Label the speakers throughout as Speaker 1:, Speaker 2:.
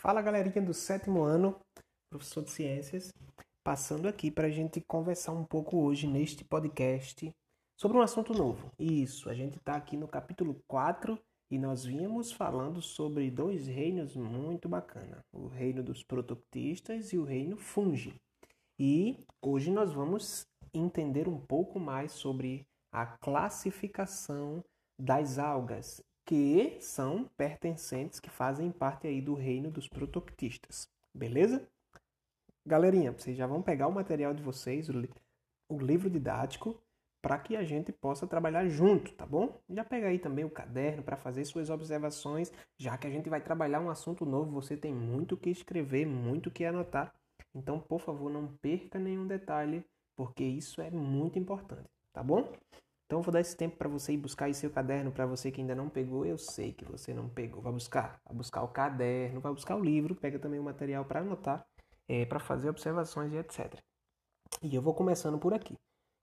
Speaker 1: Fala galerinha do sétimo ano, professor de ciências, passando aqui para a gente conversar um pouco hoje neste podcast sobre um assunto novo. Isso, a gente está aqui no capítulo 4 e nós vínhamos falando sobre dois reinos muito bacana, o reino dos protoctistas e o reino fungi. E hoje nós vamos entender um pouco mais sobre a classificação das algas que são pertencentes, que fazem parte aí do reino dos protoctistas. Beleza? Galerinha, vocês já vão pegar o material de vocês, o, li o livro didático, para que a gente possa trabalhar junto, tá bom? Já pega aí também o caderno para fazer suas observações, já que a gente vai trabalhar um assunto novo, você tem muito que escrever, muito que anotar. Então, por favor, não perca nenhum detalhe, porque isso é muito importante, tá bom? Então, vou dar esse tempo para você ir buscar aí seu caderno. Para você que ainda não pegou, eu sei que você não pegou. Vai buscar, vai buscar o caderno, vai buscar o livro, pega também o material para anotar, é, para fazer observações e etc. E eu vou começando por aqui.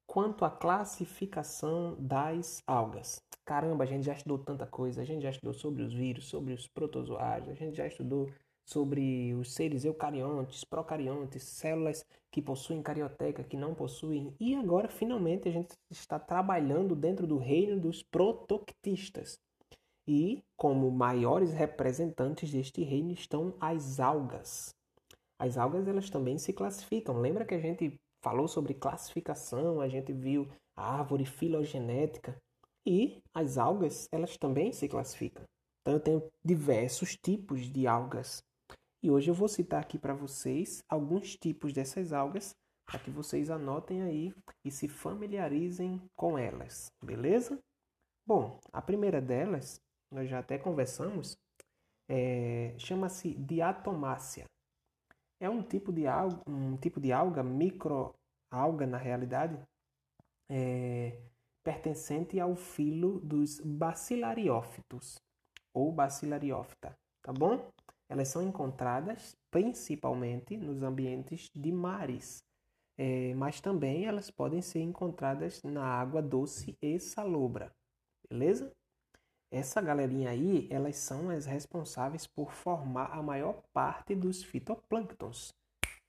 Speaker 1: Quanto à classificação das algas. Caramba, a gente já estudou tanta coisa. A gente já estudou sobre os vírus, sobre os protozoários, a gente já estudou sobre os seres eucariontes, procariontes, células que possuem carioteca, que não possuem. E agora, finalmente, a gente está trabalhando dentro do reino dos protoctistas. E como maiores representantes deste reino estão as algas. As algas elas também se classificam. Lembra que a gente falou sobre classificação, a gente viu a árvore filogenética e as algas elas também se classificam. Então eu tenho diversos tipos de algas e hoje eu vou citar aqui para vocês alguns tipos dessas algas para que vocês anotem aí e se familiarizem com elas, beleza? Bom, a primeira delas, nós já até conversamos, é, chama-se diatomácea. É um tipo de alga, um tipo de alga, microalga na realidade, é, pertencente ao filo dos bacilariófitos ou bacilariófita, tá bom? Elas são encontradas principalmente nos ambientes de mares, é, mas também elas podem ser encontradas na água doce e salobra, beleza? Essa galerinha aí, elas são as responsáveis por formar a maior parte dos fitoplânctons.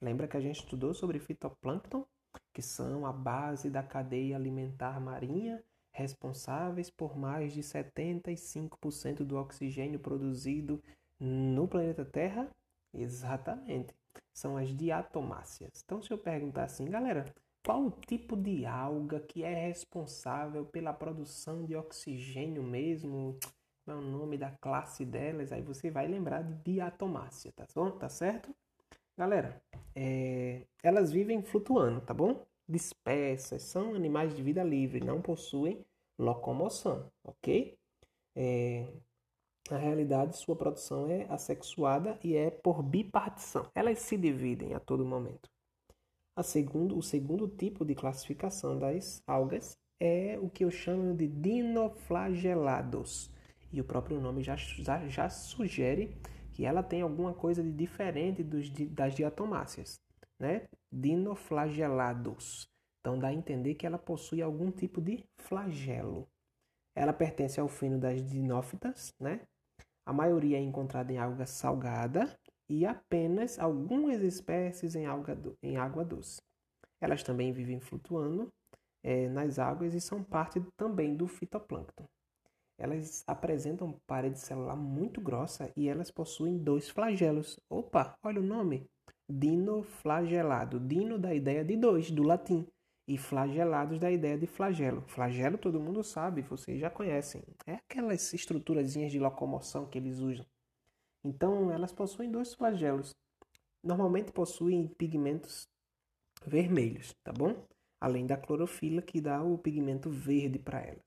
Speaker 1: Lembra que a gente estudou sobre fitoplâncton, que são a base da cadeia alimentar marinha, responsáveis por mais de 75% do oxigênio produzido no planeta Terra? Exatamente. São as diatomáceas. Então, se eu perguntar assim, galera, qual o tipo de alga que é responsável pela produção de oxigênio mesmo? Qual é o nome da classe delas? Aí você vai lembrar de diatomácea, tá bom? Tá certo? Galera, é... elas vivem flutuando, tá bom? Dispersas, são animais de vida livre, não possuem locomoção, ok? É... Na realidade, sua produção é assexuada e é por bipartição. Elas se dividem a todo momento. A segundo, o segundo tipo de classificação das algas é o que eu chamo de dinoflagelados. E o próprio nome já, já, já sugere que ela tem alguma coisa de diferente dos, das diatomáceas, né? Dinoflagelados. Então dá a entender que ela possui algum tipo de flagelo. Ela pertence ao fino das dinófitas, né? A maioria é encontrada em água salgada e apenas algumas espécies em, água, em água doce. Elas também vivem flutuando é, nas águas e são parte também do fitoplâncton. Elas apresentam parede celular muito grossa e elas possuem dois flagelos. Opa, olha o nome! Dinoflagelado. Dino da ideia de dois, do latim e flagelados da ideia de flagelo. Flagelo todo mundo sabe, vocês já conhecem. É aquelas estruturazinhas de locomoção que eles usam. Então, elas possuem dois flagelos. Normalmente possuem pigmentos vermelhos, tá bom? Além da clorofila que dá o pigmento verde para elas.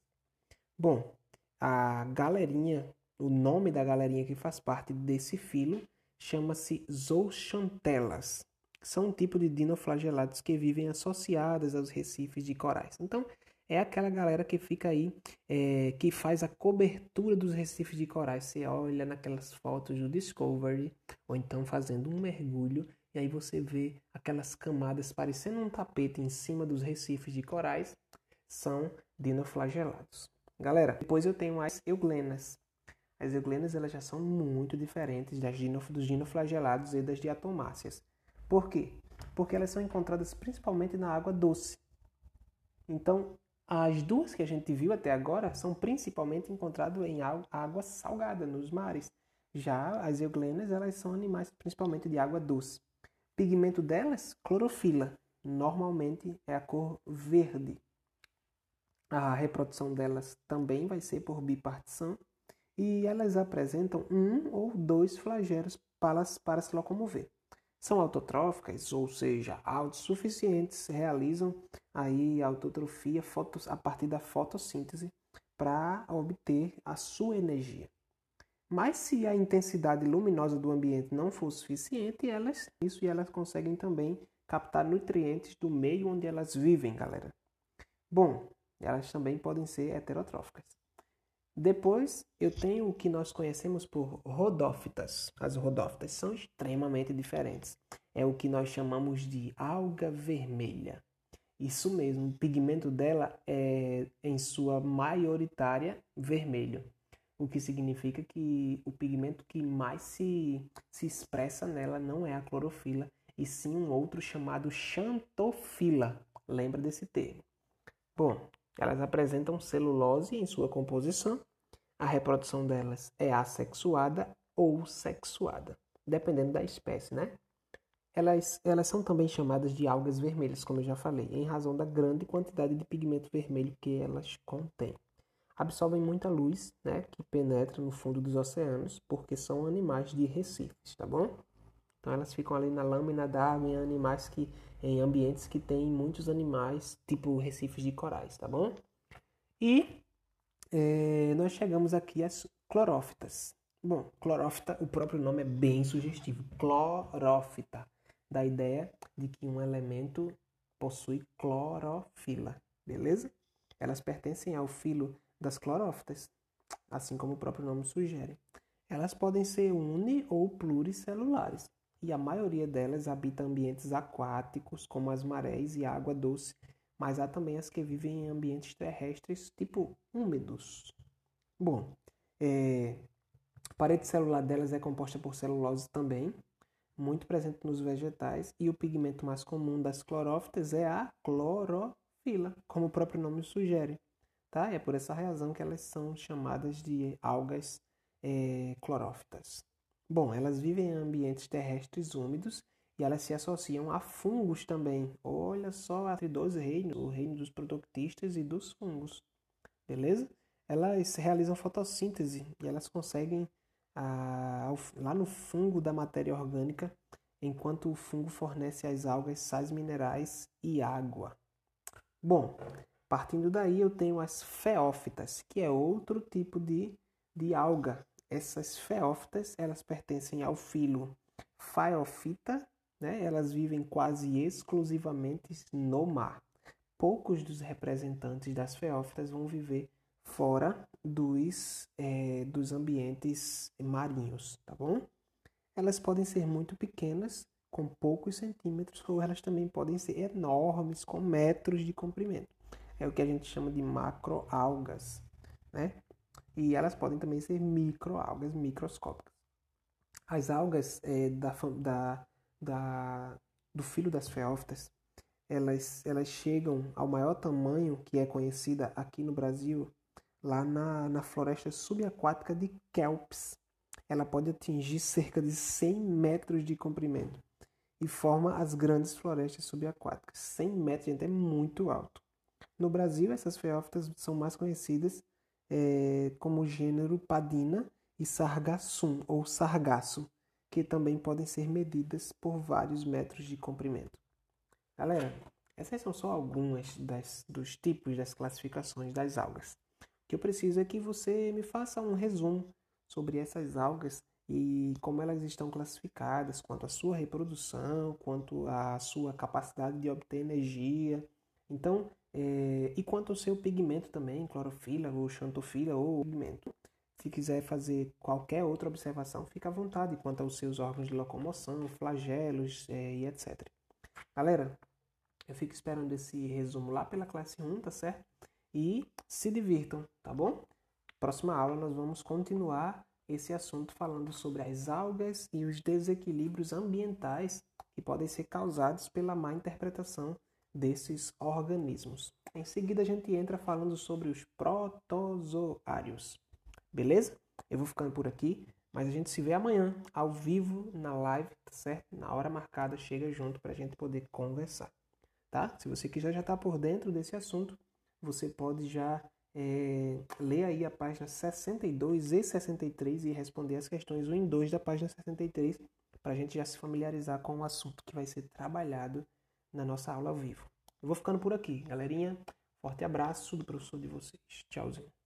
Speaker 1: Bom, a galerinha, o nome da galerinha que faz parte desse filo chama-se zooxantelas são um tipo de dinoflagelados que vivem associadas aos recifes de corais. Então, é aquela galera que fica aí, é, que faz a cobertura dos recifes de corais. Você olha naquelas fotos do Discovery, ou então fazendo um mergulho, e aí você vê aquelas camadas parecendo um tapete em cima dos recifes de corais, são dinoflagelados. Galera, depois eu tenho as euglenas. as euglenas elas já são muito diferentes das dos dinoflagelados e das diatomáceas. Por quê? Porque elas são encontradas principalmente na água doce. Então, as duas que a gente viu até agora são principalmente encontradas em água salgada, nos mares. Já as euglenas, elas são animais principalmente de água doce. Pigmento delas, clorofila. Normalmente é a cor verde. A reprodução delas também vai ser por bipartição e elas apresentam um ou dois flagelos para, para se locomover. São autotróficas, ou seja, autossuficientes, realizam aí autotrofia fotos, a partir da fotossíntese para obter a sua energia. Mas se a intensidade luminosa do ambiente não for suficiente, elas isso e elas conseguem também captar nutrientes do meio onde elas vivem, galera. Bom, elas também podem ser heterotróficas. Depois eu tenho o que nós conhecemos por rodófitas. As rodófitas são extremamente diferentes. É o que nós chamamos de alga vermelha. Isso mesmo, o pigmento dela é em sua maioritária vermelho, o que significa que o pigmento que mais se, se expressa nela não é a clorofila, e sim um outro chamado xantofila. Lembra desse termo? Bom, elas apresentam celulose em sua composição. A reprodução delas é assexuada ou sexuada, dependendo da espécie, né? Elas, elas são também chamadas de algas vermelhas, como eu já falei, em razão da grande quantidade de pigmento vermelho que elas contêm. Absorvem muita luz, né, que penetra no fundo dos oceanos, porque são animais de recifes, tá bom? Então elas ficam ali na lâmina d'água em animais que em ambientes que tem muitos animais, tipo recifes de corais, tá bom? E é, nós chegamos aqui às clorófitas. Bom, clorófita, o próprio nome é bem sugestivo. Clorófita, da ideia de que um elemento possui clorofila, beleza? Elas pertencem ao filo das clorófitas, assim como o próprio nome sugere. Elas podem ser uni ou pluricelulares, e a maioria delas habita ambientes aquáticos, como as marés e a água doce, mas há também as que vivem em ambientes terrestres, tipo úmidos. Bom, é, a parede celular delas é composta por celulose também, muito presente nos vegetais, e o pigmento mais comum das clorófitas é a clorofila, como o próprio nome sugere. Tá? É por essa razão que elas são chamadas de algas é, clorófitas. Bom, elas vivem em ambientes terrestres úmidos e elas se associam a fungos também. Olha só, entre dois reinos, o reino dos productistas e dos fungos. Beleza? Elas realizam fotossíntese e elas conseguem ah, lá no fungo da matéria orgânica, enquanto o fungo fornece às algas sais minerais e água. Bom, partindo daí eu tenho as feófitas, que é outro tipo de, de alga essas feófitas, elas pertencem ao filo Phaeophyta, né? Elas vivem quase exclusivamente no mar. Poucos dos representantes das feófitas vão viver fora dos, é, dos ambientes marinhos, tá bom? Elas podem ser muito pequenas, com poucos centímetros, ou elas também podem ser enormes, com metros de comprimento. É o que a gente chama de macroalgas, né? E elas podem também ser microalgas microscópicas. As algas é, da, da, da, do filo das feófitas, elas, elas chegam ao maior tamanho que é conhecida aqui no Brasil, lá na, na floresta subaquática de Kelps. Ela pode atingir cerca de 100 metros de comprimento e forma as grandes florestas subaquáticas. 100 metros, gente, é muito alto. No Brasil, essas feófitas são mais conhecidas é, como gênero Padina e Sargassum ou Sargasso, que também podem ser medidas por vários metros de comprimento. Galera, essas são só algumas das, dos tipos das classificações das algas. O que eu preciso é que você me faça um resumo sobre essas algas e como elas estão classificadas, quanto à sua reprodução, quanto à sua capacidade de obter energia. Então, é, e quanto ao seu pigmento também, clorofila ou xantofila ou pigmento. Se quiser fazer qualquer outra observação, fica à vontade quanto aos seus órgãos de locomoção, flagelos é, e etc. Galera, eu fico esperando esse resumo lá pela classe 1, tá certo? E se divirtam, tá bom? Próxima aula nós vamos continuar esse assunto falando sobre as algas e os desequilíbrios ambientais que podem ser causados pela má interpretação desses organismos. Em seguida, a gente entra falando sobre os protozoários. Beleza? Eu vou ficando por aqui, mas a gente se vê amanhã, ao vivo, na live, tá certo? Na hora marcada, chega junto para a gente poder conversar, tá? Se você quiser já estar tá por dentro desse assunto, você pode já é, ler aí a página 62 e 63 e responder as questões 1 e 2 da página 63 para a gente já se familiarizar com o assunto que vai ser trabalhado na nossa aula ao vivo. Eu vou ficando por aqui, galerinha. Forte abraço do professor de vocês. Tchauzinho.